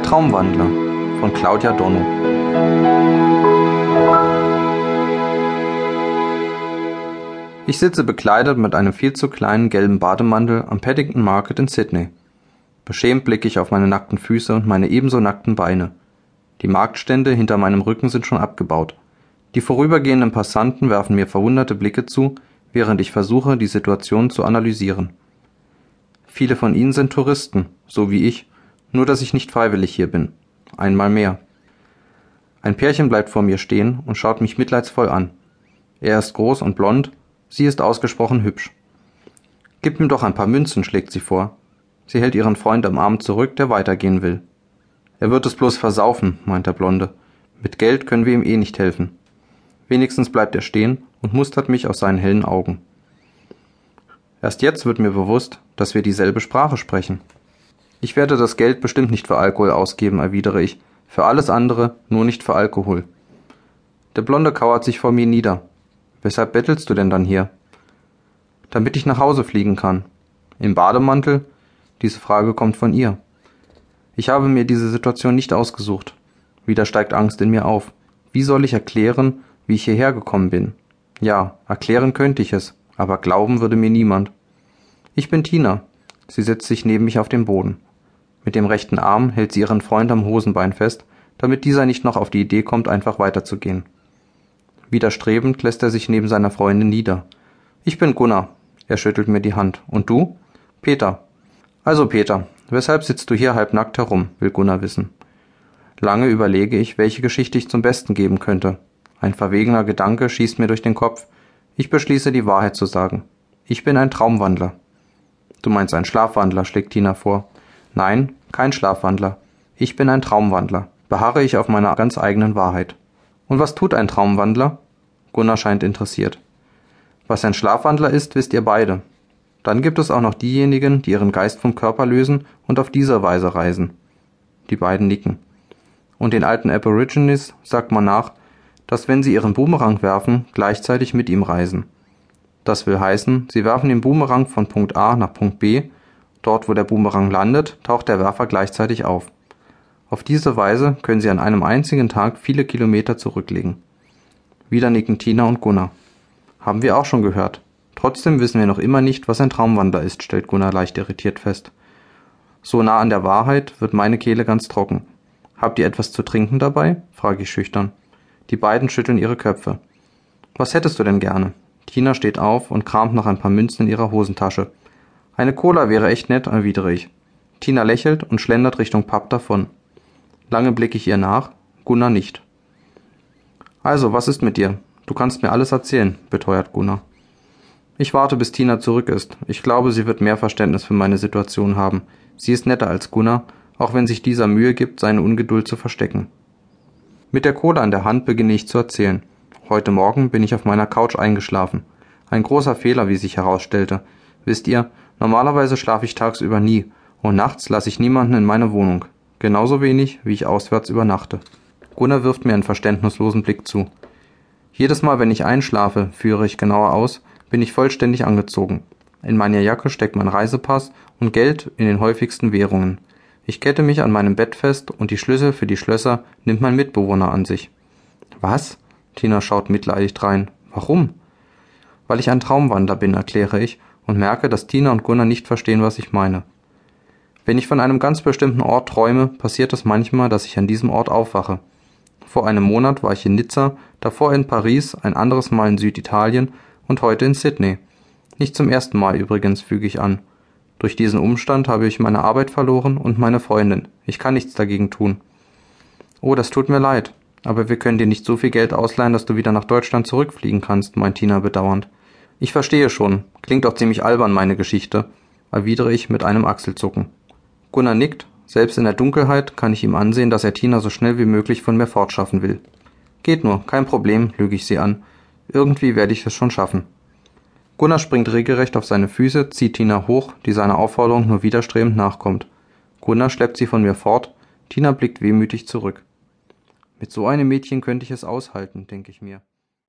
Traumwandler von Claudia Donno Ich sitze bekleidet mit einem viel zu kleinen gelben Bademantel am Paddington Market in Sydney. Beschämt blicke ich auf meine nackten Füße und meine ebenso nackten Beine. Die Marktstände hinter meinem Rücken sind schon abgebaut. Die vorübergehenden Passanten werfen mir verwunderte Blicke zu, während ich versuche, die Situation zu analysieren. Viele von ihnen sind Touristen, so wie ich, nur dass ich nicht freiwillig hier bin. Einmal mehr. Ein Pärchen bleibt vor mir stehen und schaut mich mitleidsvoll an. Er ist groß und blond, sie ist ausgesprochen hübsch. Gib ihm doch ein paar Münzen, schlägt sie vor. Sie hält ihren Freund am Arm zurück, der weitergehen will. Er wird es bloß versaufen, meint der Blonde. Mit Geld können wir ihm eh nicht helfen. Wenigstens bleibt er stehen und mustert mich aus seinen hellen Augen. Erst jetzt wird mir bewusst, dass wir dieselbe Sprache sprechen. Ich werde das Geld bestimmt nicht für Alkohol ausgeben, erwidere ich, für alles andere, nur nicht für Alkohol. Der Blonde kauert sich vor mir nieder. Weshalb bettelst du denn dann hier? Damit ich nach Hause fliegen kann. Im Bademantel? Diese Frage kommt von ihr. Ich habe mir diese Situation nicht ausgesucht. Wieder steigt Angst in mir auf. Wie soll ich erklären, wie ich hierher gekommen bin? Ja, erklären könnte ich es, aber glauben würde mir niemand. Ich bin Tina. Sie setzt sich neben mich auf den Boden. Mit dem rechten Arm hält sie ihren Freund am Hosenbein fest, damit dieser nicht noch auf die Idee kommt, einfach weiterzugehen. Widerstrebend lässt er sich neben seiner Freundin nieder. Ich bin Gunnar. Er schüttelt mir die Hand. Und du? Peter. Also Peter, weshalb sitzt du hier halbnackt herum, will Gunnar wissen. Lange überlege ich, welche Geschichte ich zum Besten geben könnte. Ein verwegener Gedanke schießt mir durch den Kopf. Ich beschließe, die Wahrheit zu sagen. Ich bin ein Traumwandler. Du meinst ein Schlafwandler, schlägt Tina vor. Nein, kein Schlafwandler. Ich bin ein Traumwandler. Beharre ich auf meiner ganz eigenen Wahrheit. Und was tut ein Traumwandler? Gunnar scheint interessiert. Was ein Schlafwandler ist, wisst ihr beide. Dann gibt es auch noch diejenigen, die ihren Geist vom Körper lösen und auf diese Weise reisen. Die beiden nicken. Und den alten Aborigines sagt man nach, dass wenn sie ihren Boomerang werfen, gleichzeitig mit ihm reisen. Das will heißen, sie werfen den Boomerang von Punkt A nach Punkt B, dort wo der Boomerang landet, taucht der Werfer gleichzeitig auf. Auf diese Weise können sie an einem einzigen Tag viele Kilometer zurücklegen. Wieder nicken Tina und Gunnar. Haben wir auch schon gehört. Trotzdem wissen wir noch immer nicht, was ein Traumwandler ist, stellt Gunnar leicht irritiert fest. So nah an der Wahrheit wird meine Kehle ganz trocken. Habt ihr etwas zu trinken dabei? frage ich schüchtern. Die beiden schütteln ihre Köpfe. Was hättest du denn gerne? Tina steht auf und kramt nach ein paar Münzen in ihrer Hosentasche. Eine Cola wäre echt nett, erwidere ich. Tina lächelt und schlendert Richtung Pub davon. Lange blicke ich ihr nach, Gunnar nicht. Also, was ist mit dir? Du kannst mir alles erzählen, beteuert Gunnar. Ich warte, bis Tina zurück ist. Ich glaube, sie wird mehr Verständnis für meine Situation haben. Sie ist netter als Gunnar, auch wenn sich dieser Mühe gibt, seine Ungeduld zu verstecken. Mit der Cola in der Hand beginne ich zu erzählen. Heute Morgen bin ich auf meiner Couch eingeschlafen. Ein großer Fehler, wie sich herausstellte. Wisst ihr, normalerweise schlafe ich tagsüber nie und nachts lasse ich niemanden in meine Wohnung. Genauso wenig, wie ich auswärts übernachte. Gunnar wirft mir einen verständnislosen Blick zu. Jedes Mal, wenn ich einschlafe, führe ich genauer aus, bin ich vollständig angezogen. In meiner Jacke steckt mein Reisepass und Geld in den häufigsten Währungen. Ich kette mich an meinem Bett fest und die Schlüssel für die Schlösser nimmt mein Mitbewohner an sich. Was? Tina schaut mitleidig rein. Warum? Weil ich ein Traumwander bin, erkläre ich und merke, dass Tina und Gunnar nicht verstehen, was ich meine. Wenn ich von einem ganz bestimmten Ort träume, passiert es manchmal, dass ich an diesem Ort aufwache. Vor einem Monat war ich in Nizza, davor in Paris, ein anderes Mal in Süditalien und heute in Sydney. Nicht zum ersten Mal übrigens, füge ich an. Durch diesen Umstand habe ich meine Arbeit verloren und meine Freundin. Ich kann nichts dagegen tun. Oh, das tut mir leid. Aber wir können dir nicht so viel Geld ausleihen, dass du wieder nach Deutschland zurückfliegen kannst, meint Tina bedauernd. Ich verstehe schon. Klingt auch ziemlich albern, meine Geschichte, erwidere ich mit einem Achselzucken. Gunnar nickt. Selbst in der Dunkelheit kann ich ihm ansehen, dass er Tina so schnell wie möglich von mir fortschaffen will. Geht nur, kein Problem, lüge ich sie an. Irgendwie werde ich es schon schaffen. Gunnar springt regelrecht auf seine Füße, zieht Tina hoch, die seiner Aufforderung nur widerstrebend nachkommt. Gunnar schleppt sie von mir fort, Tina blickt wehmütig zurück. Mit so einem Mädchen könnte ich es aushalten, denke ich mir.